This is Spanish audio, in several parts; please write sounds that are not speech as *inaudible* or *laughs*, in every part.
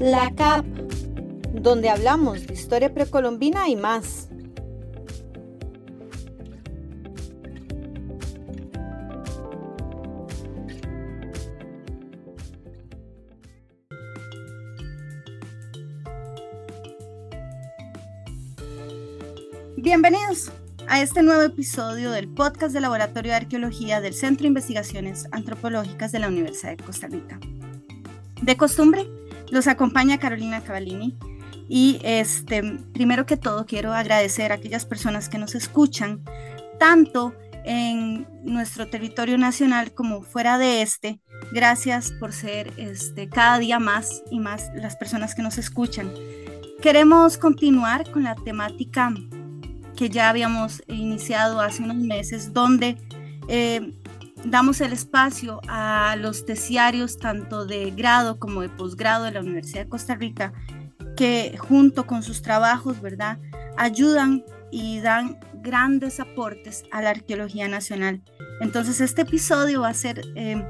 La CAP, donde hablamos de historia precolombina y más. Bienvenidos a este nuevo episodio del podcast del Laboratorio de Arqueología del Centro de Investigaciones Antropológicas de la Universidad de Costa Rica. De costumbre, los acompaña Carolina Cavallini y este, primero que todo quiero agradecer a aquellas personas que nos escuchan, tanto en nuestro territorio nacional como fuera de este. Gracias por ser este, cada día más y más las personas que nos escuchan. Queremos continuar con la temática que ya habíamos iniciado hace unos meses, donde eh, damos el espacio a los tesiarios tanto de grado como de posgrado de la Universidad de Costa Rica, que junto con sus trabajos, ¿verdad?, ayudan y dan grandes aportes a la arqueología nacional. Entonces, este episodio va a ser eh,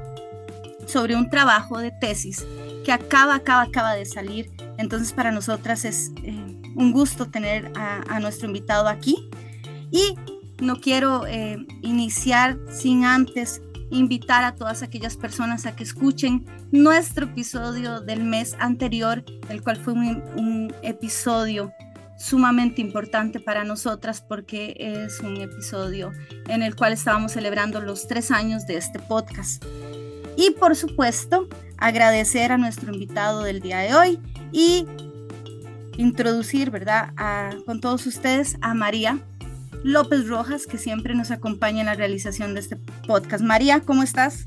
sobre un trabajo de tesis que acaba, acaba, acaba de salir. Entonces, para nosotras es eh, un gusto tener a, nuestro invitado aquí y no quiero eh, iniciar sin antes invitar a todas aquellas personas a que escuchen nuestro episodio del mes anterior, el cual fue un, episodio sumamente importante para nosotras porque es un episodio en el cual estábamos celebrando los tres años de este podcast. Y por supuesto, agradecer a nuestro invitado del día de hoy y introducir, ¿verdad?, con todos ustedes a María López Rojas, que siempre nos acompaña en la realización de este podcast. María, ¿cómo estás?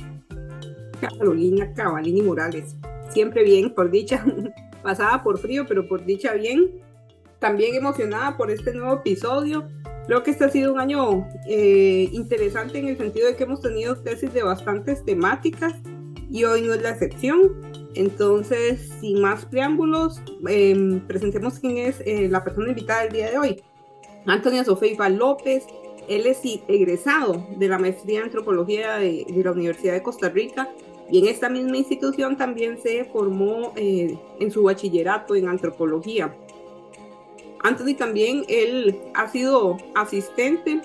Carolina Cavalini Morales, siempre bien, por dicha, *laughs* pasada por frío, pero por dicha bien. También emocionada por este nuevo episodio. Creo que este ha sido un año eh, interesante en el sentido de que hemos tenido tesis de bastantes temáticas y hoy no es la excepción. Entonces, sin más preámbulos, em, presentemos quién es eh, la persona invitada del día de hoy. Antonia Sofeiva López, él es egresado de la maestría en antropología de, la Universidad de Costa Rica y en esta misma institución también se formó eh, en su bachillerato en antropología. Anthony también, él ha sido asistente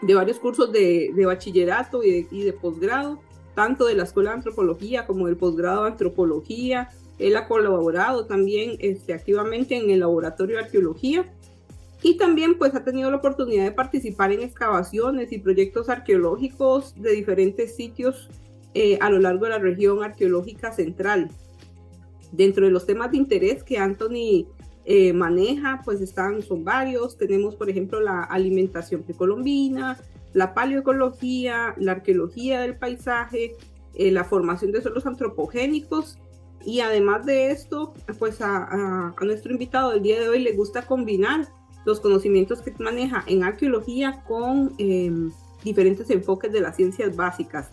de varios cursos de, bachillerato y de posgrado tanto de la Escuela de Antropología como del posgrado de Antropología. Él ha colaborado también este, activamente en el Laboratorio de Arqueología y también pues ha tenido la oportunidad de participar en excavaciones y proyectos arqueológicos de diferentes sitios eh, a lo largo de la región arqueológica central. Dentro de los temas de interés que Anthony eh, maneja, pues están, son varios. Tenemos, por ejemplo, la alimentación precolombina, la paleoecología, la arqueología del paisaje, eh, la formación de suelos antropogénicos y además de esto, pues a, nuestro invitado del día de hoy le gusta combinar los conocimientos que maneja en arqueología con em, diferentes enfoques de las ciencias básicas.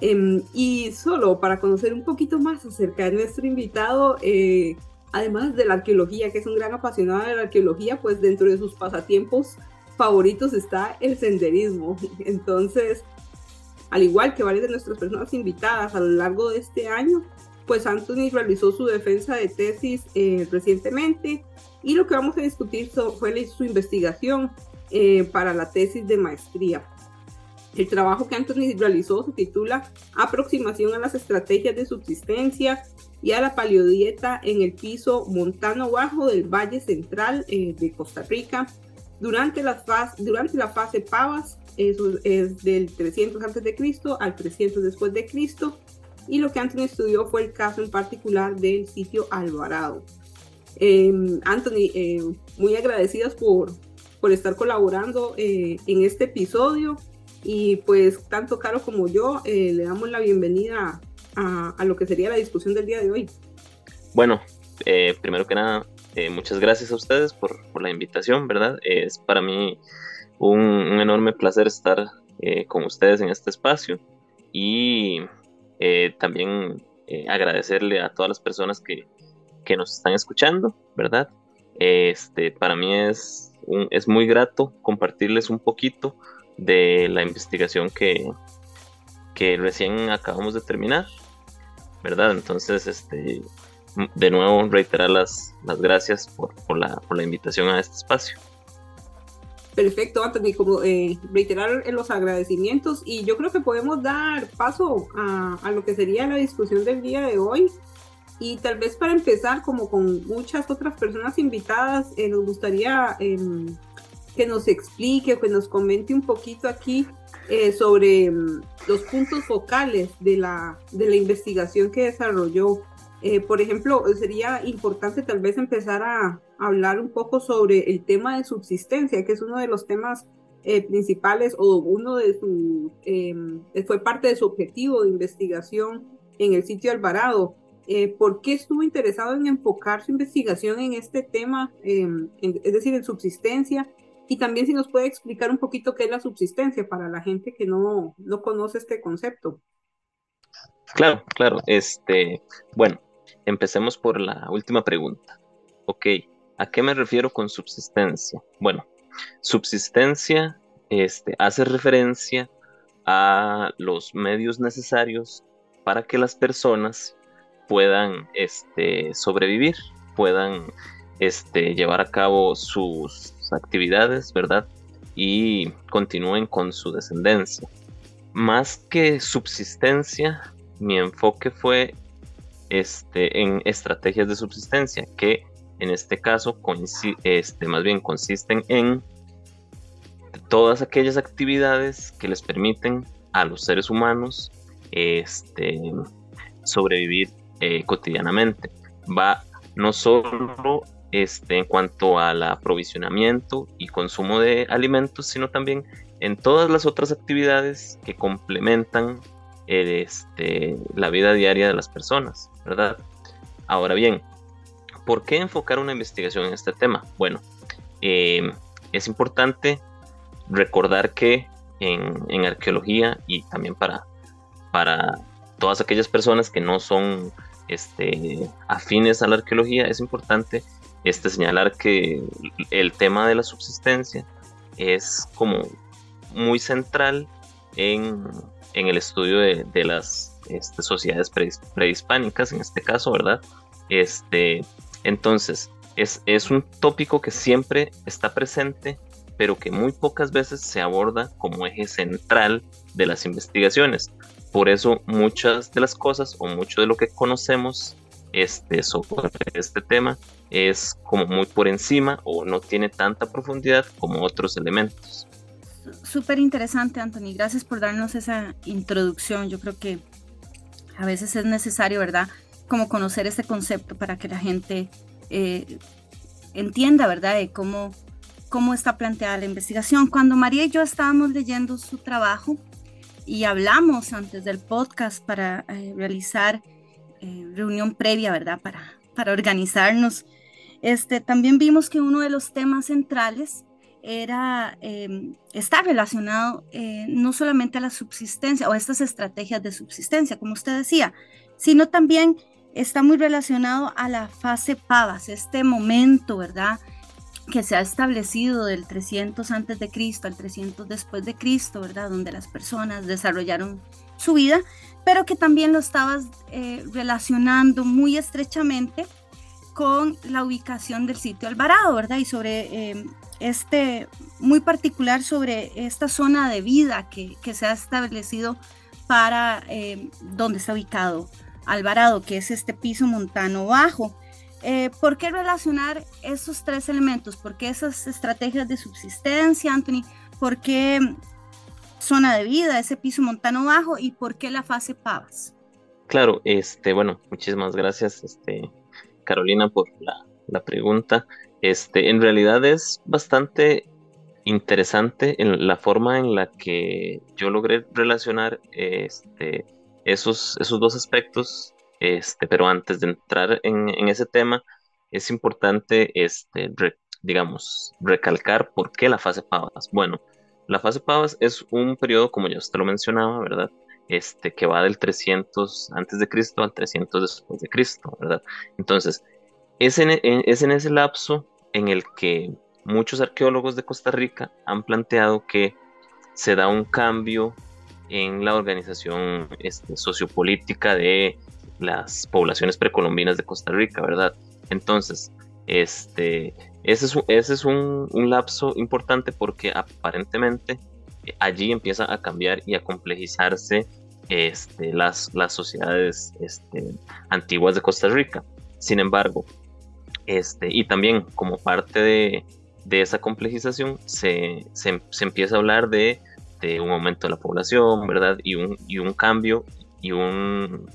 Em, y solo para conocer un poquito más acerca de nuestro invitado, eh, además de la arqueología, que es un gran apasionado de la arqueología, pues dentro de sus pasatiempos favoritos está el senderismo. *laughs* Entonces, al igual que varias de nuestras personas invitadas a lo largo de este año, pues Anthony realizó su defensa de tesis eh, recientemente y lo que vamos a discutir fue su investigación eh, para la tesis de maestría. El trabajo que Anthony realizó se titula Aproximación a las estrategias de subsistencia y a la paleodieta en el piso montano bajo del Valle Central eh, de Costa Rica durante la fase, durante la fase Pavas, eso es del 300 antes de Cristo al 300 después de Cristo, y lo que Anthony estudió fue el caso en particular del sitio Alvarado. Em, Anthony, eh, muy agradecidas por, por estar colaborando eh, en este episodio y pues tanto Caro como yo eh, le damos la bienvenida a, a, lo que sería la discusión del día de hoy. Bueno, primero que nada, eh, muchas gracias a ustedes por, la invitación, ¿verdad? es para mí un, enorme placer estar eh, con ustedes en este espacio y eh, también agradecerle a todas las personas que, nos están escuchando, ¿verdad? Este, para mí es, es muy grato compartirles un poquito de la investigación que, que recién acabamos de terminar, ¿verdad? Entonces, este, de nuevo reiterar las, las gracias por, por, la, por la invitación a este espacio. Perfecto, Anthony, como eh, reiterar los agradecimientos y yo creo que podemos dar paso a, lo que sería la discusión del día de hoy. Y tal vez para empezar, como con muchas otras personas invitadas, eh, nos gustaría eh, que nos explique que nos comente un poquito aquí eh, sobre mm, los puntos focales de la, de la investigación que desarrolló. Eh, por ejemplo, sería importante tal vez empezar a hablar un poco sobre el tema de subsistencia, que es uno de los temas eh, principales o uno de su, em, fue parte de su objetivo de investigación en el sitio Alvarado. ¿Por qué estuvo interesado en enfocar su investigación en este tema, em, es decir, en subsistencia? Y también si nos puede explicar un poquito qué es la subsistencia para la gente que no, no conoce este concepto. Claro, claro. Este, bueno, empecemos por la última pregunta. Ok, ¿a qué me refiero con subsistencia? Bueno, subsistencia este, hace referencia a los medios necesarios para que las personas puedan este, sobrevivir, puedan este, llevar a cabo sus actividades, ¿verdad? Y continúen con su descendencia. Más que subsistencia, mi enfoque fue este, en estrategias de subsistencia, que en este caso este, más bien consisten en todas aquellas actividades que les permiten a los seres humanos este, sobrevivir eh, cotidianamente. Va no solo este, en cuanto al aprovisionamiento y consumo de alimentos, sino también en todas las otras actividades que complementan este, la vida diaria de las personas, Ahora bien, ¿por qué enfocar una investigación en este tema? Bueno, em, es importante recordar que en, arqueología y también para, para todas aquellas personas que no son este, afines a la arqueología, es importante este, señalar que el tema de la subsistencia es como muy central en, el estudio de, las este, sociedades prehispánicas, en este caso, ¿verdad? Este, entonces, es, es un tópico que siempre está presente, pero que muy pocas veces se aborda como eje central de las investigaciones. Por eso muchas de las cosas o mucho de lo que conocemos este, sobre este tema es como muy por encima o no tiene tanta profundidad como otros elementos. Súper interesante, Anthony. Gracias por darnos esa introducción. Yo creo que a veces es necesario, ¿verdad? Como conocer este concepto para que la gente eh, entienda, ¿verdad? Cómo, cómo está planteada la investigación. Cuando María y yo estábamos leyendo su trabajo y hablamos antes del podcast para eh, realizar eh, reunión previa, ¿verdad? Para, para organizarnos. Este, también vimos que uno de los temas centrales era, em, está relacionado eh, no solamente a la subsistencia o estas estrategias de subsistencia, como usted decía, sino también está muy relacionado a la fase Pavas, este momento, ¿verdad? que se ha establecido del 300 antes de Cristo al 300 después de Cristo, ¿verdad? Donde las personas desarrollaron su vida, pero que también lo estabas eh, relacionando muy estrechamente con la ubicación del sitio Alvarado, ¿verdad? Y sobre eh, este, muy particular sobre esta zona de vida que, se ha establecido para eh, donde está ubicado Alvarado, que es este piso montano bajo. ¿Por qué relacionar esos tres elementos? ¿Por qué esas estrategias de subsistencia, Anthony? ¿Por qué zona de vida, ese piso montano bajo y por qué la fase Pavas. Claro, este, bueno, muchísimas gracias, este, Carolina, por la, pregunta. Este, en realidad es bastante interesante en la forma en la que yo logré relacionar este, esos, esos dos aspectos, este, pero antes de entrar en, en ese tema, es importante, este, digamos, recalcar por qué la fase Pavas. Bueno, la fase Pavas es un periodo, como ya usted lo mencionaba, ¿verdad? Este, que va del 300 antes de Cristo al 300 después de Cristo, ¿verdad? Entonces, es en, es ese lapso en el que muchos arqueólogos de Costa Rica han planteado que se da un cambio en la organización este, sociopolítica de las poblaciones precolombinas de Costa Rica, ¿verdad? Entonces, este, ese es, ese es un, lapso importante porque aparentemente allí empieza a cambiar y a complejizarse este, las, las sociedades este, antiguas de Costa Rica. Sin embargo, este, y también como parte de, esa complejización se, empieza a hablar de, un aumento de la población, ¿verdad? Y un, y un cambio, y un,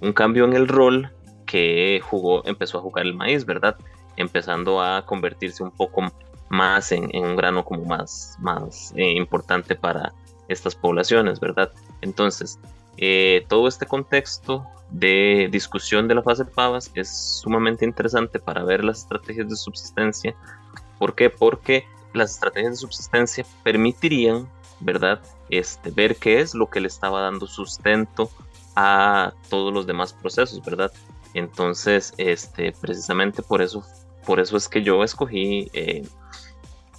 un cambio en el rol que jugó, empezó a jugar el maíz, ¿verdad? Empezando a convertirse un poco más en, un grano como más, más eh, importante para estas poblaciones, ¿verdad? Entonces, eh, todo este contexto de discusión de la fase Pavas es sumamente interesante para ver las estrategias de subsistencia. ¿Por qué? Porque las estrategias de subsistencia permitirían, ¿verdad? Este, ver qué es lo que le estaba dando sustento a todos los demás procesos, ¿verdad? Entonces, este, precisamente por eso, por eso es que yo escogí eh,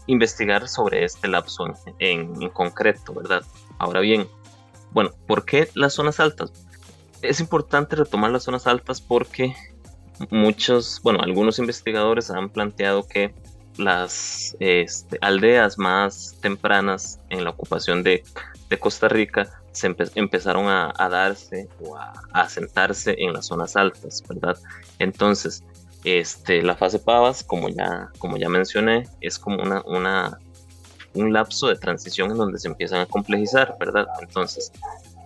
investigar sobre este lapso en, concreto, ¿verdad? Ahora bien, bueno, ¿por qué las zonas altas? Es importante retomar las zonas altas porque muchos, bueno, algunos investigadores han planteado que las este, aldeas más tempranas en la ocupación de, Costa Rica se empezaron a, darse o a, asentarse en las zonas altas, ¿verdad? Entonces, este, la fase Pavas, como ya, como ya mencioné, es como una, una, un lapso de transición en donde se empiezan a complejizar, ¿verdad? Entonces,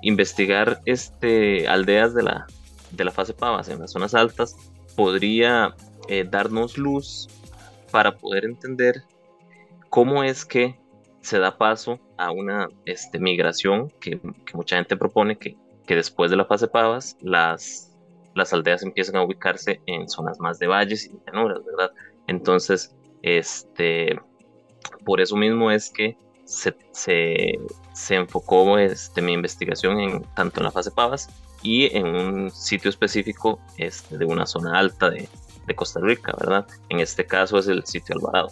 investigar este, aldeas de la, de la fase Pavas en las zonas altas podría eh, darnos luz para poder entender cómo es que se da paso a una este, migración que, mucha gente propone que, que después de la fase Pavas las las aldeas empiezan a ubicarse en zonas más de valles y llanuras, ¿verdad? Entonces, este, por eso mismo es que se, se, enfocó este, mi investigación en, tanto en la fase Pavas y en un sitio específico este, de una zona alta de, Costa Rica, ¿verdad? En este caso es el sitio Alvarado.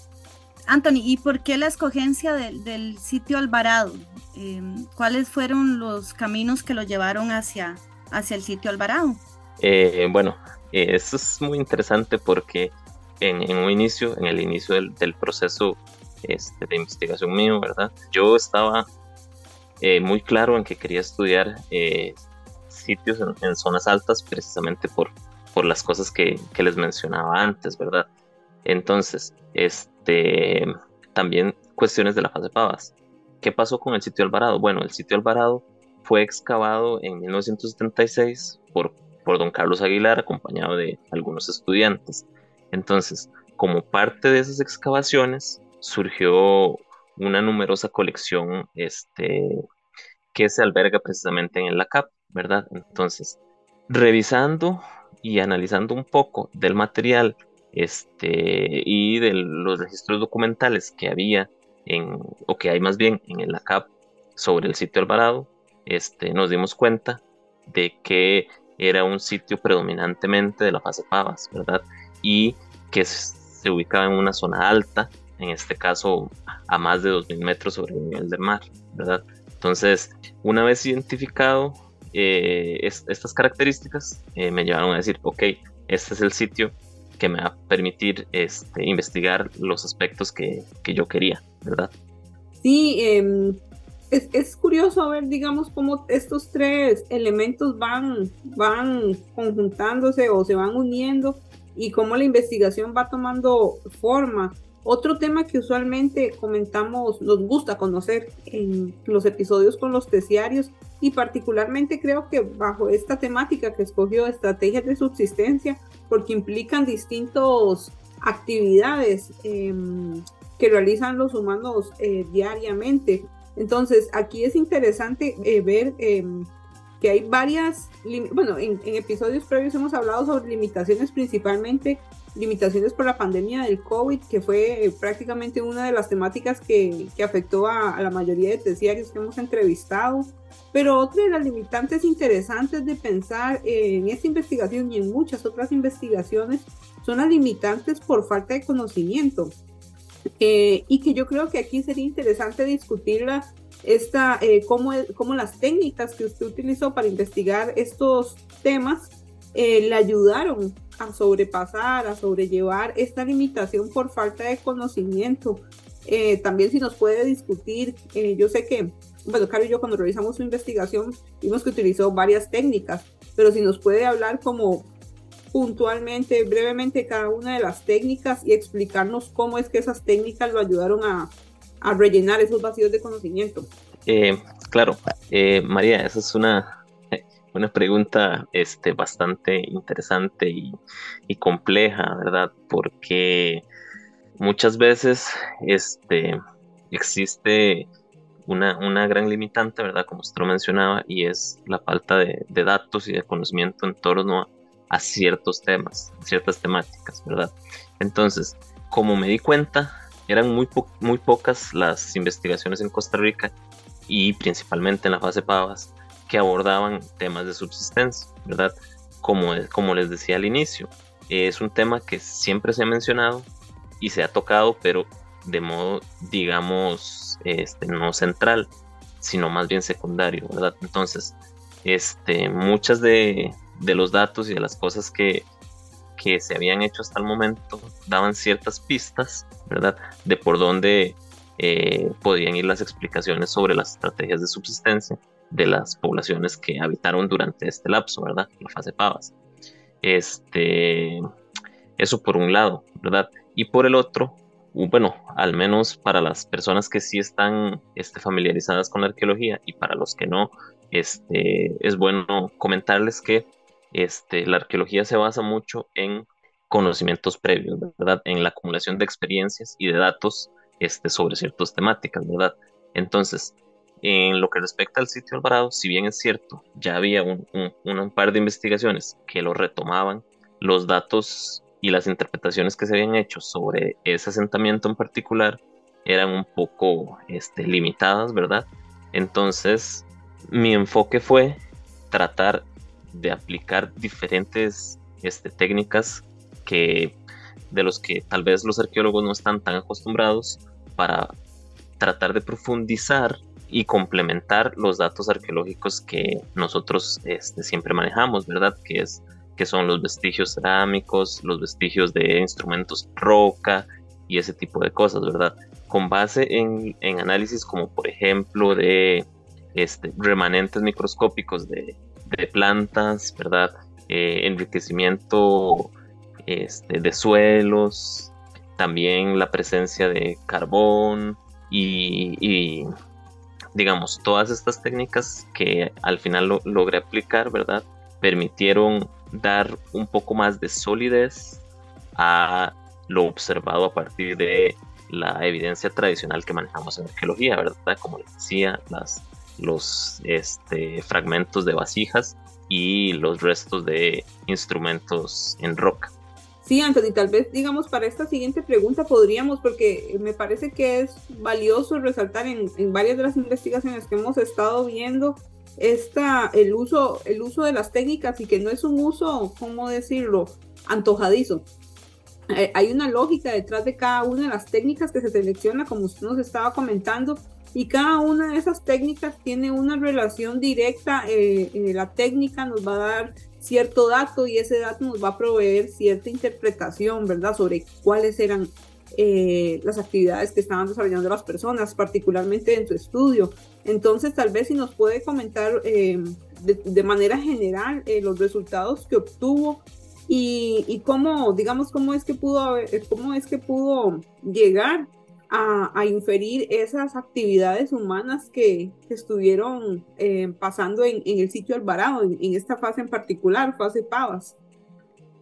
Anthony, ¿y por qué la escogencia del sitio Alvarado? Em, ¿Cuáles fueron los caminos que lo llevaron hacia, hacia el sitio Alvarado? Eh, bueno, eh, eso es muy interesante porque en, un inicio, en el inicio del, proceso este, de investigación mío, ¿verdad? Yo estaba eh, muy claro en que quería estudiar sitios en, zonas altas precisamente por, por las cosas que, que, les mencionaba antes, ¿verdad? Entonces, este, también cuestiones de la fase Pavas. ¿Qué pasó con el sitio Alvarado? Bueno, el sitio Alvarado fue excavado en 1976 por por don Carlos Aguilar, acompañado de algunos estudiantes. Entonces, como parte de esas excavaciones, surgió una numerosa colección este, que se alberga precisamente en la CAP, ¿verdad? Entonces, revisando y analizando un poco del material este, y de los registros documentales que había en, o que hay más bien en el CAP sobre el sitio Alvarado, este, nos dimos cuenta de que era un sitio predominantemente de la fase Pavas, ¿verdad? Y que se ubicaba en una zona alta, en este caso a más de 2.000 metros sobre el nivel del mar, ¿verdad? Entonces, una vez identificado eh, estas características, eh, me llevaron a decir, ok, este es el sitio que me va a permitir este, investigar los aspectos que, yo quería, ¿verdad? Sí, eh, es, curioso ver, digamos, cómo estos tres elementos van, van conjuntándose o se van uniendo y cómo la investigación va tomando forma. Otro tema que usualmente comentamos, nos gusta conocer en los episodios con los terciarios y particularmente creo que bajo esta temática que escogió estrategias de subsistencia, porque implican distintas actividades em, que realizan los humanos eh, diariamente. Entonces, aquí es interesante eh, ver em, que hay varias, bueno, en, episodios previos hemos hablado sobre limitaciones, principalmente limitaciones por la pandemia del COVID, que fue eh, prácticamente una de las temáticas que, afectó a, la mayoría de terciarios que hemos entrevistado. Pero otra de las limitantes interesantes de pensar en esta investigación y en muchas otras investigaciones son las limitantes por falta de conocimiento. Eh, y que yo creo que aquí sería interesante discutirla esta, eh, cómo, cómo, las técnicas que usted utilizó para investigar estos temas le ayudaron a sobrepasar, a sobrellevar esta limitación por falta de conocimiento. Eh, también si nos puede discutir, eh, yo sé que, bueno, Caro y yo cuando realizamos su investigación vimos que utilizó varias técnicas, pero si nos puede hablar como puntualmente, brevemente cada una de las técnicas y explicarnos cómo es que esas técnicas lo ayudaron a, a rellenar esos vacíos de conocimiento. claro, María, esa es una, una pregunta este, bastante interesante y, compleja, ¿verdad? Porque muchas veces este, existe una, una, gran limitante, ¿verdad? Como usted lo mencionaba, y es la falta de, datos y de conocimiento en torno a, ciertos temas, ciertas temáticas, ¿verdad? Entonces, como me di cuenta, eran muy, muy pocas las investigaciones en Costa Rica y principalmente en la fase Pavas que abordaban temas de subsistencia, ¿verdad? Como, como les decía al inicio, es un tema que siempre se ha mencionado y se ha tocado, pero de modo, digamos, este, no central, sino más bien secundario, ¿verdad? Entonces, este, muchas de, los datos y de las cosas que, que se habían hecho hasta el momento daban ciertas pistas, ¿verdad? De por dónde eh, podían ir las explicaciones sobre las estrategias de subsistencia de las poblaciones que habitaron durante este lapso, ¿verdad? La fase Pavas. Este, eso por un lado, ¿verdad? Y por el otro, bueno, al menos para las personas que sí están este, familiarizadas con la arqueología y para los que no, este, es bueno comentarles que este, la arqueología se basa mucho en conocimientos previos, ¿verdad? En la acumulación de experiencias y de datos este, sobre ciertas temáticas, ¿verdad? Entonces, en lo que respecta al sitio Alvarado, si bien es cierto, ya había un, par de investigaciones que lo retomaban, los datos y las interpretaciones que se habían hecho sobre ese asentamiento en particular eran un poco este, limitadas, ¿verdad? Entonces, mi enfoque fue tratar de aplicar diferentes este, técnicas que de los que tal vez los arqueólogos no están tan acostumbrados para tratar de profundizar y complementar los datos arqueológicos que nosotros este, siempre manejamos, ¿verdad? Que, es, que son los vestigios cerámicos, los vestigios de instrumentos roca y ese tipo de cosas, ¿verdad? Con base en, análisis como por ejemplo de este, remanentes microscópicos de, plantas, ¿verdad? Eh, enriquecimiento este, de suelos, también la presencia de carbón y digamos, todas estas técnicas que al final lo, logré aplicar, ¿verdad? Permitieron dar un poco más de solidez a lo observado a partir de la evidencia tradicional que manejamos en arqueología, ¿verdad? Como les decía, las, los este, fragmentos de vasijas y los restos de instrumentos en roca. Sí, Anthony, tal vez, digamos, para esta siguiente pregunta podríamos, porque me parece que es valioso resaltar en, varias de las investigaciones que hemos estado viendo esta, el, uso, el uso de las técnicas y que no es un uso, ¿cómo decirlo?, antojadizo. Eh, hay una lógica detrás de cada una de las técnicas que se selecciona, como usted nos estaba comentando, y cada una de esas técnicas tiene una relación directa. Eh, eh, la técnica nos va a dar cierto dato y ese dato nos va a proveer cierta interpretación, ¿verdad? Sobre cuáles eran eh, las actividades que estaban desarrollando las personas, particularmente en su estudio. Entonces, tal vez si nos puede comentar de, de, manera general los resultados que obtuvo y, y, cómo, digamos, cómo es que pudo, cómo es que pudo llegar a, inferir esas actividades humanas que, estuvieron eh, pasando en, el sitio Alvarado, en, esta fase en particular, fase Pavas.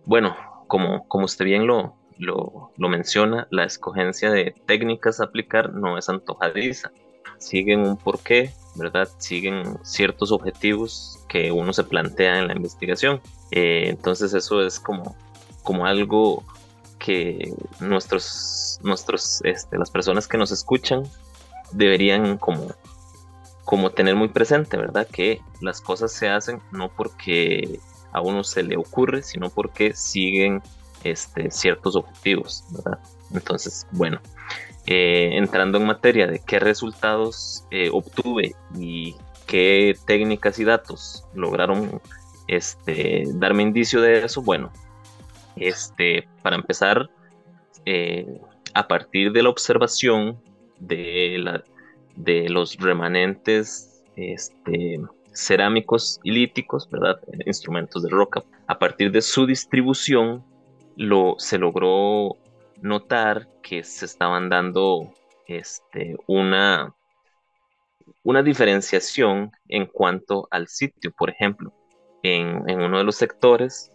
Bueno, como, como usted bien lo, lo, menciona, la escogencia de técnicas a aplicar no es antojadiza. Siguen un porqué, ¿verdad? Siguen ciertos objetivos que uno se plantea en la investigación. Eh, entonces eso es como, como algo que nuestros, nuestros, este, las personas que nos escuchan deberían como, como tener muy presente, ¿verdad? Que las cosas se hacen no porque a uno se le ocurre, sino porque siguen este, ciertos objetivos. Entonces, bueno, eh, entrando en materia de qué resultados eh, obtuve y qué técnicas y datos lograron este, darme indicio de eso? Bueno, este, para empezar, eh, a partir de la observación de, la, de los remanentes este, cerámicos y líticos, ¿verdad? Instrumentos de roca. A partir de su distribución, lo, se logró notar que se estaban dando este, una, una diferenciación en cuanto al sitio. Por ejemplo, en, uno de los sectores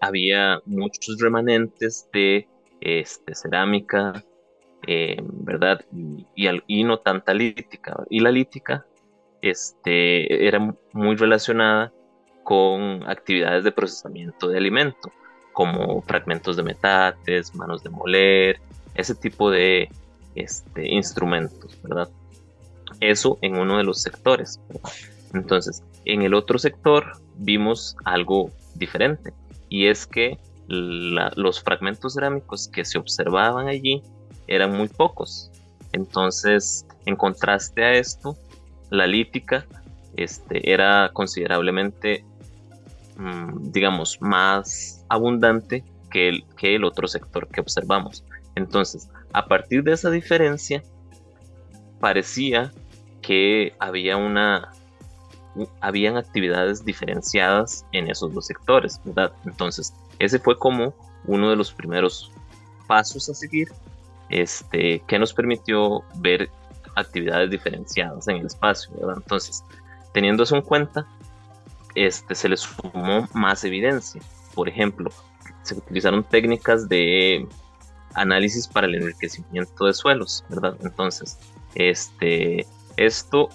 había muchos remanentes de este, cerámica, eh, ¿verdad? Y, no tanta lítica. Y la lítica este, era muy relacionada con actividades de procesamiento de alimento, como fragmentos de metates, manos de moler, ese tipo de este, instrumentos, ¿verdad? Eso en uno de los sectores. Entonces, en el otro sector vimos algo diferente, y es que los fragmentos cerámicos que se observaban allí eran muy pocos. Entonces, en contraste a esto, la lítica este, era considerablemente, mm, digamos, más abundante que el, que el otro sector que observamos. Entonces, a partir de esa diferencia, parecía que había una habían actividades diferenciadas en esos dos sectores, ¿verdad? Entonces, ese fue como uno de los primeros pasos a seguir, este, que nos permitió ver actividades diferenciadas en el espacio, ¿verdad? Entonces, teniendo eso en cuenta, este, se le sumó más evidencia. Por ejemplo, se utilizaron técnicas de análisis para el enriquecimiento de suelos, ¿verdad? Entonces, este, esto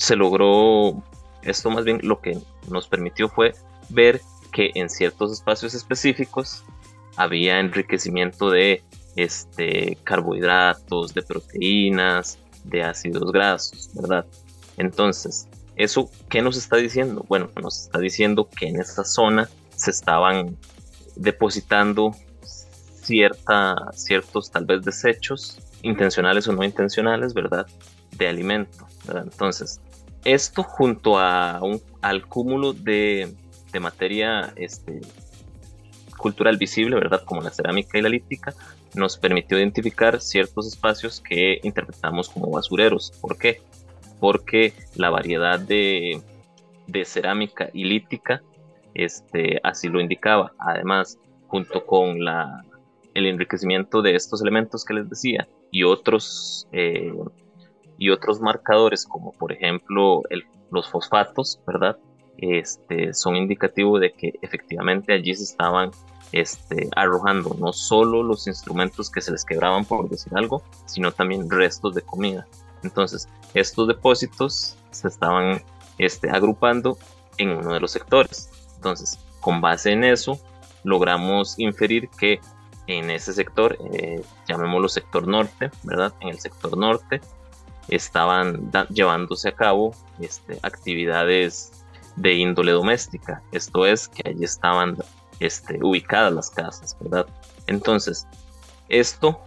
se logró, esto más bien lo que nos permitió fue ver que en ciertos espacios específicos había enriquecimiento de este, carbohidratos, de proteínas, de ácidos grasos, ¿verdad? Entonces, ¿eso qué nos está diciendo? Bueno, nos está diciendo que en esta zona se estaban depositando cierta, ciertos tal vez desechos, intencionales o no intencionales, ¿verdad? De alimento, ¿verdad? Entonces, esto junto a un, al cúmulo de, de materia este, cultural visible, ¿verdad? Como la cerámica y la lítica, nos permitió identificar ciertos espacios que interpretamos como basureros. ¿Por qué? Porque la variedad de, cerámica y lítica este, así lo indicaba. Además, junto con la, el enriquecimiento de estos elementos que les decía y otros, eh, y otros marcadores, como por ejemplo los fosfatos, ¿verdad? Este, son indicativos de que efectivamente allí se estaban este, arrojando no solo los instrumentos que se les quebraban, por decir algo, sino también restos de comida. Entonces, estos depósitos se estaban este, agrupando en uno de los sectores. Entonces, con base en eso, logramos inferir que en ese sector, eh, llamémoslo sector norte, ¿verdad? En el sector norte estaban llevándose a cabo este, actividades de índole doméstica. Esto es que allí estaban este, ubicadas las casas, ¿verdad? Entonces, esto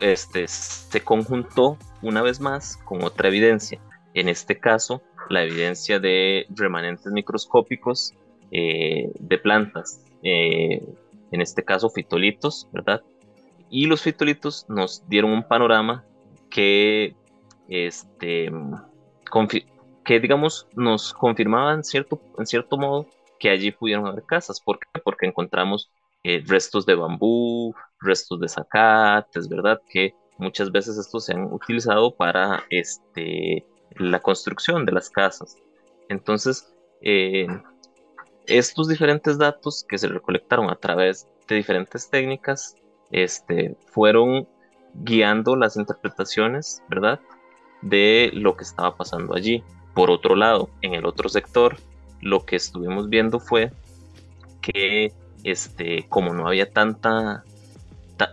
este, se conjuntó una vez más con otra evidencia. En este caso, la evidencia de remanentes microscópicos eh, de plantas, eh, en este caso fitolitos, ¿verdad? Y los fitolitos nos dieron un panorama que, este, que digamos, nos confirmaba cierto, en cierto modo que allí pudieron haber casas. ¿Por qué? Porque encontramos eh, restos de bambú, restos de zacates, ¿verdad? Que muchas veces estos se han utilizado para este, la construcción de las casas. Entonces, eh, estos diferentes datos que se recolectaron a través de diferentes técnicas este, fueron guiando las interpretaciones, ¿verdad? De lo que estaba pasando allí. Por otro lado, en el otro sector, lo que estuvimos viendo fue que este, como no había tanta,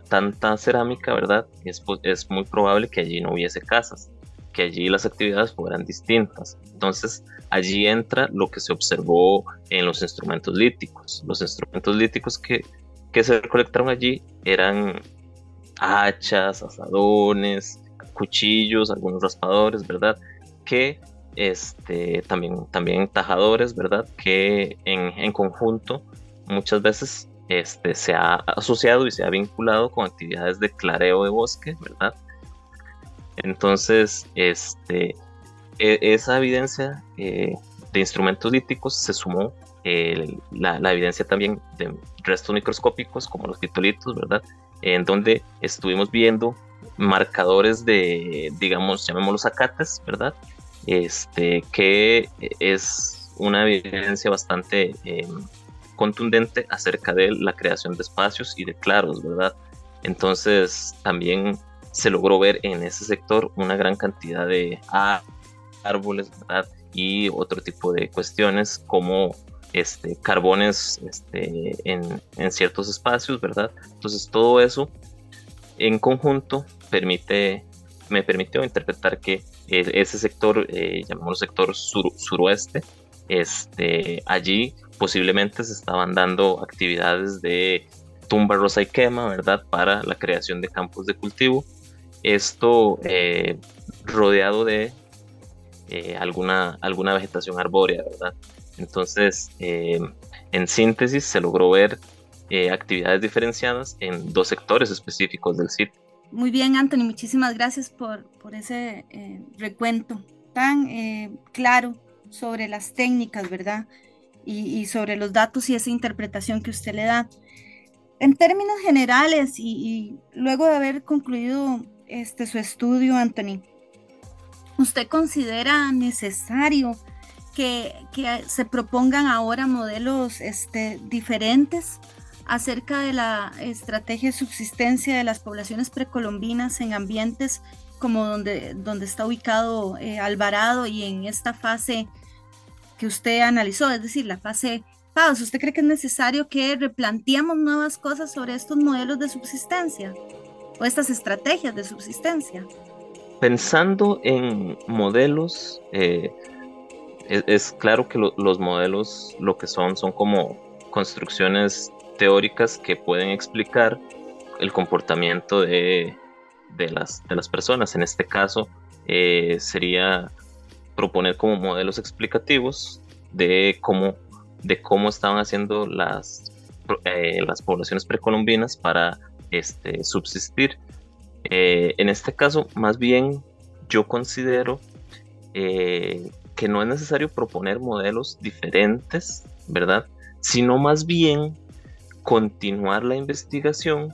tanta cerámica, ¿verdad? Es, es muy probable que allí no hubiese casas, que allí las actividades fueran distintas. Entonces, allí entra lo que se observó en los instrumentos líticos. Los instrumentos líticos que, que se recolectaron allí eran hachas, asadones, cuchillos, algunos raspadores, ¿verdad? Que este, también, también tajadores, ¿verdad? Que en, en conjunto muchas veces este, se ha asociado y se ha vinculado con actividades de clareo de bosque, ¿verdad? Entonces, este, e, esa evidencia eh, de instrumentos líticos se sumó la, la, evidencia también de restos microscópicos como los titolitos, ¿verdad? En donde estuvimos viendo marcadores de, digamos, llamémoslos acates, ¿verdad? Este, que es una evidencia bastante em, contundente acerca de la creación de espacios y de claros, ¿verdad? Entonces también se logró ver en ese sector una gran cantidad de árboles, ¿verdad? Y otro tipo de cuestiones como este, carbones este, en, en, ciertos espacios, ¿verdad? Entonces todo eso en conjunto permite, me permitió interpretar que ese sector, eh, llamémoslo sector suroeste, este, allí posiblemente se estaban dando actividades de tumba rosa y quema, ¿verdad? Para la creación de campos de cultivo. Esto eh, rodeado de eh, alguna, alguna vegetación arbórea, ¿verdad? Entonces, eh, en síntesis, se logró ver eh, actividades diferenciadas en dos sectores específicos del sitio. Muy bien, Anthony, muchísimas gracias por, por ese eh, recuento tan claro sobre las técnicas, ¿verdad? Y, sobre los datos y esa interpretación que usted le da. En términos generales y, y luego de haber concluido este, su estudio, Anthony, ¿usted considera necesario que, se propongan ahora modelos este, diferentes acerca de la estrategia de subsistencia de las poblaciones precolombinas en ambientes como donde, donde está ubicado eh, Alvarado y en esta fase que usted analizó, es decir, la fase PAUS. ¿Usted cree que es necesario que replanteemos nuevas cosas sobre estos modelos de subsistencia o estas estrategias de subsistencia? Pensando en modelos, eh, es, claro que los modelos lo que son son como construcciones teóricas que pueden explicar el comportamiento de, de, las, de las personas. En este caso eh, sería proponer como modelos explicativos de cómo, de cómo estaban haciendo las, eh, las poblaciones precolombinas para este, subsistir. Eh, en este caso, más bien yo considero que no es necesario proponer modelos diferentes, ¿verdad? Sino más bien continuar la investigación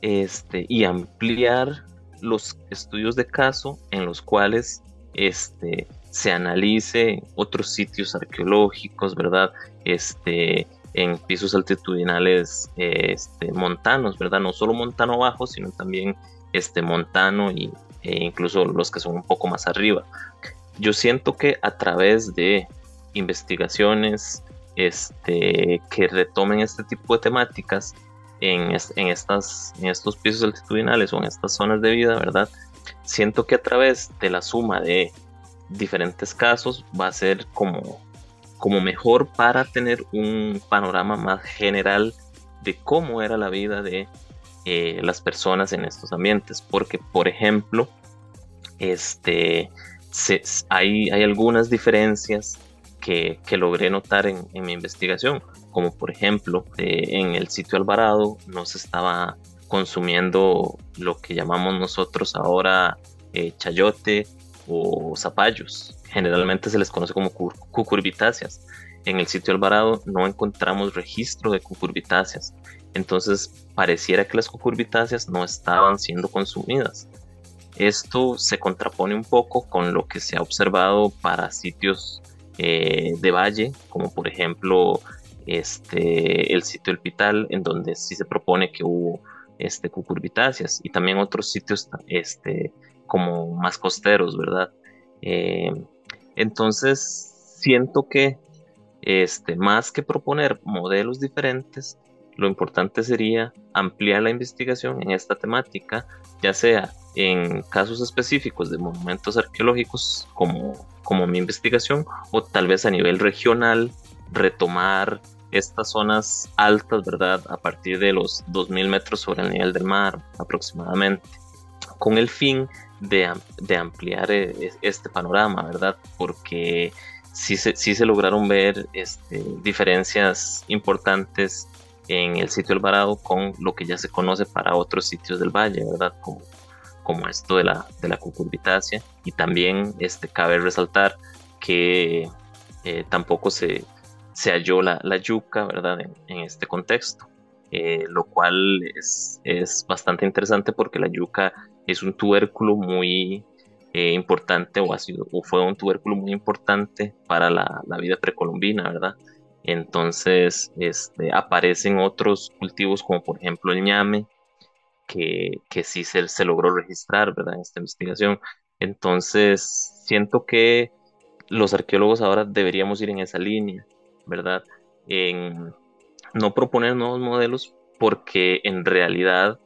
este, y ampliar los estudios de caso en los cuales este, se analice otros sitios arqueológicos, ¿verdad? Este, en pisos altitudinales este, montanos, ¿verdad? No solo montano bajo, sino también este, montano y, e incluso los que son un poco más arriba yo siento que a través de investigaciones este, que retomen este tipo de temáticas en, estas, en estos pisos altitudinales o en estas zonas de vida, ¿verdad? Siento que a través de la suma de diferentes casos va a ser como, como mejor para tener un panorama más general de cómo era la vida de eh, las personas en estos ambientes. Porque, por ejemplo, este, hay, hay algunas diferencias que, que logré notar en, en, mi investigación, como por ejemplo, eh, en el sitio Alvarado no se estaba consumiendo lo que llamamos nosotros ahora eh, chayote o zapallos. Generalmente se les conoce como cucurbitáceas. En el sitio Alvarado no encontramos registro de cucurbitáceas. Entonces pareciera que las cucurbitáceas no estaban siendo consumidas. Esto se contrapone un poco con lo que se ha observado para sitios eh, de valle, como por ejemplo este, el sitio El Pital, en donde sí se propone que hubo este, cucurbitáceas, y también otros sitios este, como más costeros, ¿verdad? Eh, entonces, siento que este, más que proponer modelos diferentes, lo importante sería ampliar la investigación en esta temática, ya sea en casos específicos de monumentos arqueológicos como, como mi investigación o tal vez a nivel regional retomar estas zonas altas, ¿verdad? A partir de los 2.000 metros sobre el nivel del mar aproximadamente, con el fin de, ampliar eh, este panorama, ¿verdad? Porque sí se, sí se lograron ver este, diferencias importantes en el sitio Alvarado con lo que ya se conoce para otros sitios del valle, ¿verdad? Como esto de la, de la cucurbitácea. Y también este, cabe resaltar que eh, tampoco se, se halló la, la yuca, ¿verdad? En, este contexto. Eh, lo cual es, es, bastante interesante porque la yuca es un tubérculo muy eh, importante o, o fue un tubérculo muy importante para la, la vida precolombina, ¿verdad? Entonces este, aparecen otros cultivos como por ejemplo el ñame, que, que sí se, se logró registrar, ¿verdad? En esta investigación. Entonces siento que los arqueólogos ahora deberíamos ir en esa línea, ¿verdad? En no proponer nuevos modelos porque en realidad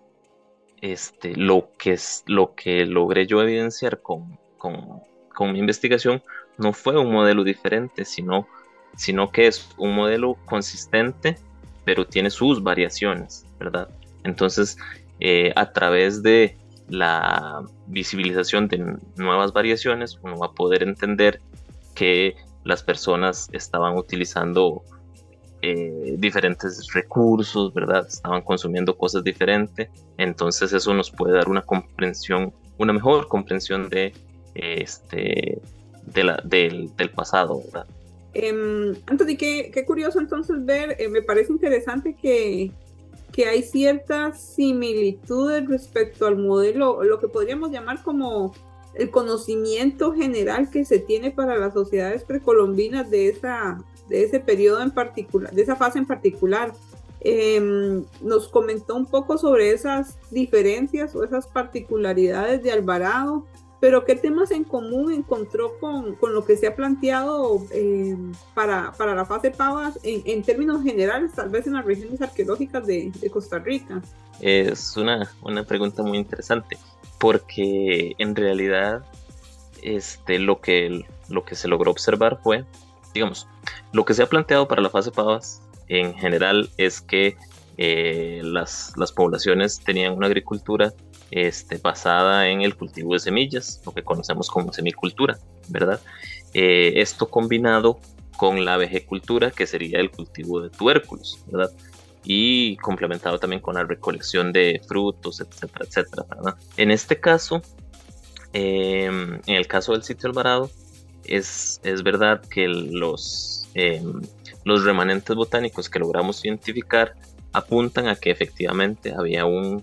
este, lo, que es, lo que logré yo evidenciar con, con, con mi investigación no fue un modelo diferente, sino sino que es un modelo consistente, pero tiene sus variaciones, ¿verdad? Entonces, eh, a través de la visibilización de nuevas variaciones, uno va a poder entender que las personas estaban utilizando eh, diferentes recursos, ¿verdad? Estaban consumiendo cosas diferentes. Entonces eso nos puede dar una comprensión, una mejor comprensión de, este, del, pasado, ¿verdad? Eh, Anthony, qué, qué, curioso entonces ver, eh, me parece interesante que, que hay ciertas similitudes respecto al modelo, lo que podríamos llamar como el conocimiento general que se tiene para las sociedades precolombinas de, esa, de ese periodo en particular, de esa fase en particular. Eh, nos comentó un poco sobre esas diferencias o esas particularidades de Alvarado pero ¿qué temas en común encontró con, con lo que se ha planteado eh, para, para, la fase Pavas en, términos generales, tal vez en las regiones arqueológicas de, de Costa Rica? Es una, una, pregunta muy interesante, porque en realidad este, lo, que, lo que se logró observar fue, digamos, lo que se ha planteado para la fase Pavas en general es que eh, las, las poblaciones tenían una agricultura este, basada en el cultivo de semillas, lo que conocemos como semicultura, ¿verdad? Eh, esto combinado con la vejecultura, que sería el cultivo de tubérculos, ¿verdad? Y complementado también con la recolección de frutos, etcétera, etcétera. En este caso, em, en el caso del sitio Alvarado, es, es verdad que los, em, los remanentes botánicos que logramos identificar apuntan a que efectivamente había un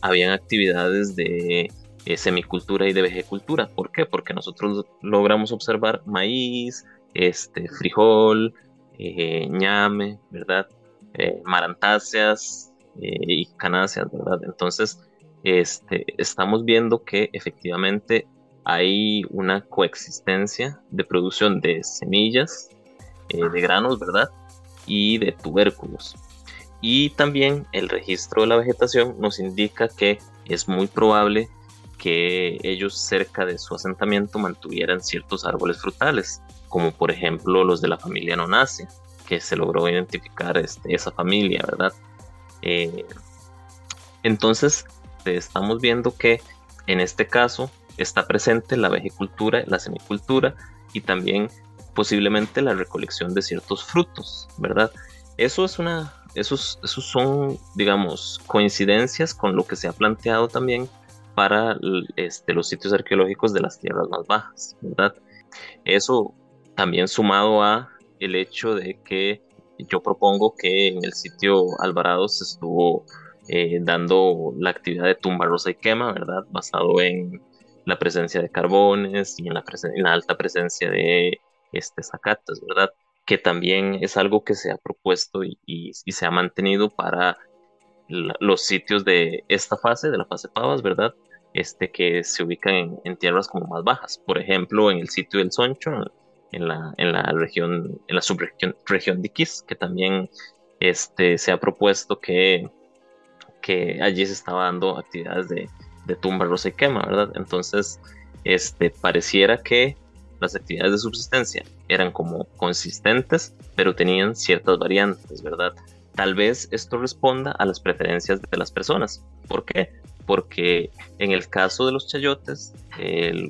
habían actividades de eh, semicultura y de vejecultura. ¿Por qué? Porque nosotros logramos observar maíz, este, frijol, eh, ñame, ¿verdad? Eh, marantáceas y canáceas, ¿verdad? Entonces, este, estamos viendo que efectivamente hay una coexistencia de producción de semillas, de granos, ¿verdad? Y de tubérculos. Y también el registro de la vegetación nos indica que es muy probable que ellos cerca de su asentamiento mantuvieran ciertos árboles frutales, como por ejemplo los de la familia Nonacia, que se logró identificar este, esa familia, ¿verdad? Eh, entonces, estamos viendo que en este caso está presente la vegecultura, la semicultura y también posiblemente la recolección de ciertos frutos, ¿verdad? Eso es una esos, esos son, digamos, coincidencias con lo que se ha planteado también para este, los sitios arqueológicos de las tierras más bajas, ¿verdad? Eso también sumado a el hecho de que yo propongo que en el sitio Alvarado se estuvo eh, dando la actividad de tumba rosa y quema, ¿verdad? Basado en la presencia de carbones y en la, en la alta presencia de este, zacatas, ¿verdad? Que también es algo que se ha propuesto y, se ha mantenido para los sitios de esta fase, de la fase Pavas, ¿verdad? Este, que se ubican en, tierras como más bajas. Por ejemplo, en el sitio del Soncho, en la, región, en la subregión región de Iquiz, que también este, se ha propuesto que, que allí se estaba dando actividades de, de tumba, rosa y quema, ¿verdad? Entonces, este, pareciera que las actividades de subsistencia eran como consistentes, pero tenían ciertas variantes, ¿verdad? Tal vez esto responda a las preferencias de las personas. ¿Por qué? porque en el caso de los chayotes,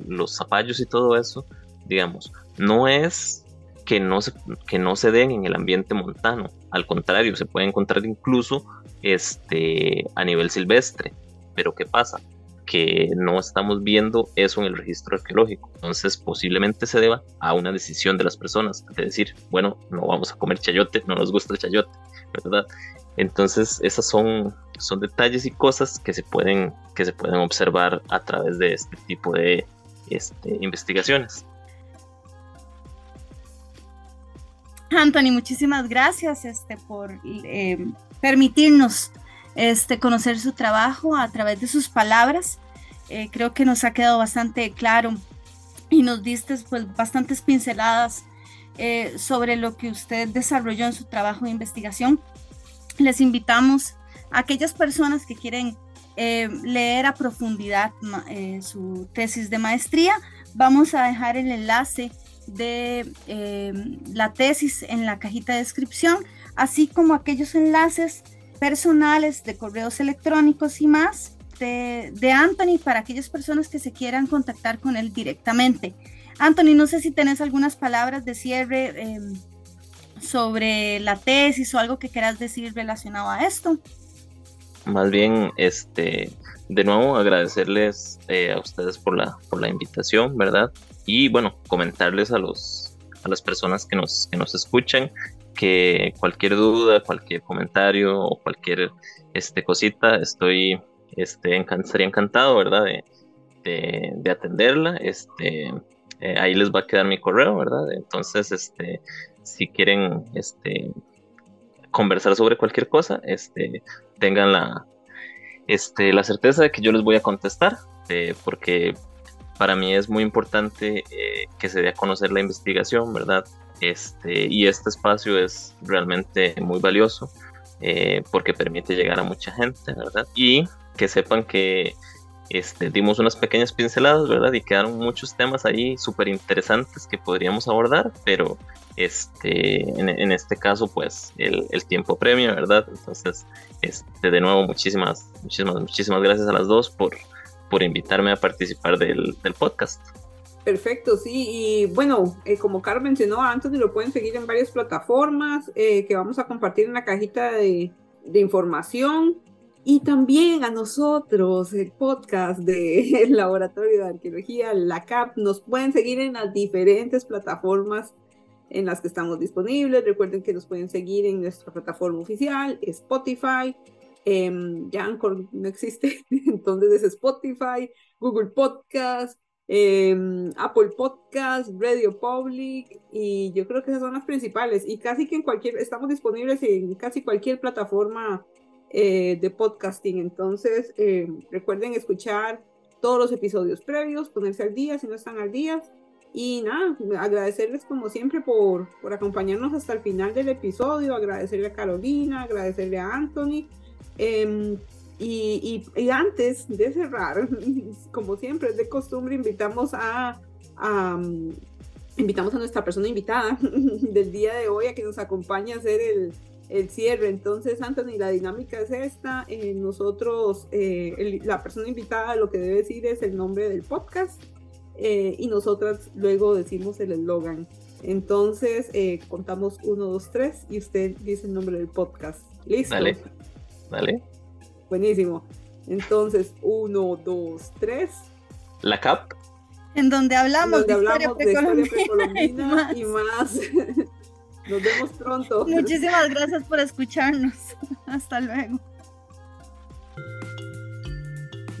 los zapallos y todo eso, digamos, no es que no, se, que no se den en el ambiente montano, al contrario, se puede encontrar incluso este, a nivel silvestre. Pero ¿qué pasa? Que no estamos viendo eso en el registro arqueológico. Entonces posiblemente se deba a una decisión de las personas de decir, bueno, no vamos a comer chayote, no nos gusta el chayote, ¿verdad? Entonces esas son, son detalles y cosas que se pueden, que se pueden observar a través de este tipo de este, investigaciones. Anthony, muchísimas gracias este, por eh, permitirnos este, conocer su trabajo a través de sus palabras. Eh, creo que nos ha quedado bastante claro y nos diste pues, bastantes pinceladas eh, sobre lo que usted desarrolló en su trabajo de investigación. Les invitamos a aquellas personas que quieren eh, leer a profundidad su tesis de maestría. Vamos a dejar el enlace de la tesis en la cajita de descripción, así como aquellos enlaces personales, de correos electrónicos y más de, Anthony para aquellas personas que se quieran contactar con él directamente. Anthony, no sé si tenés algunas palabras de cierre em, sobre la tesis o algo que quieras decir relacionado a esto. Más bien, este, de nuevo agradecerles eh, a ustedes por la, por la invitación, ¿verdad? Y bueno, comentarles a los a las personas que nos, que nos escuchan que cualquier duda, cualquier comentario o cualquier este, cosita, estoy este, estaría encantado, ¿verdad? De, de, atenderla. Este, eh, ahí les va a quedar mi correo, ¿verdad? Entonces, este, si quieren este, conversar sobre cualquier cosa, este, tengan la, este, la certeza de que yo les voy a contestar, eh, porque para mí es muy importante eh, que se dé a conocer la investigación, ¿verdad? Este, y este espacio es realmente muy valioso eh, porque permite llegar a mucha gente, ¿verdad? Y que sepan que este, dimos unas pequeñas pinceladas, ¿verdad? Y quedaron muchos temas ahí súper interesantes que podríamos abordar, pero este, en, este caso, pues el, tiempo premia, ¿verdad? Entonces, este, de nuevo, muchísimas, muchísimas, muchísimas gracias a las dos por, por invitarme a participar del podcast. Perfecto, sí. Y bueno, eh, como Carlos mencionó, Anthony lo pueden seguir en varias plataformas eh, que vamos a compartir en la cajita de, información. Y también a nosotros, el podcast del *laughs* Laboratorio de Arqueología, la CAP, nos pueden seguir en las diferentes plataformas en las que estamos disponibles. Recuerden que nos pueden seguir en nuestra plataforma oficial, Spotify. Eh, ya Anchor no existe, *laughs* entonces es Spotify, Google Podcast, Em, Apple Podcast, Radio Public y yo creo que esas son las principales. Y casi que en cualquier, estamos disponibles en casi cualquier plataforma eh, de podcasting, entonces em, recuerden escuchar todos los episodios previos, ponerse al día si no están al día. Y nada, agradecerles como siempre por, por acompañarnos hasta el final del episodio, agradecerle a Carolina, agradecerle a Anthony. Eh, y, antes de cerrar, *laughs* como siempre es de costumbre, invitamos a, invitamos a nuestra persona invitada *laughs* del día de hoy a que nos acompañe a hacer el, el cierre. Entonces, Anthony, la dinámica es esta. Eh, nosotros, eh, la persona invitada lo que debe decir es el nombre del podcast eh, y nosotras luego decimos el eslogan. Entonces, contamos uno, dos, tres y usted dice el nombre del podcast. ¿Listo? Dale. Dale. Buenísimo. Entonces, uno, dos, tres. La CAP. En donde hablamos, de, historia precolombina y más. *laughs* Nos vemos pronto. Muchísimas gracias por escucharnos. *laughs* Hasta luego.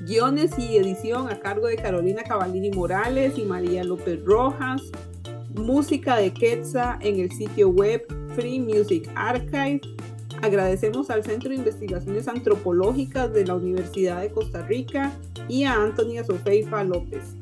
Guiones y edición a cargo de Carolina Cavallini Morales y María López Rojas. Música de Quetza en el sitio web Free Music Archive Agradecemos al Centro de Investigaciones Antropológicas de la Universidad de Costa Rica y a Antonia Sofeifa López.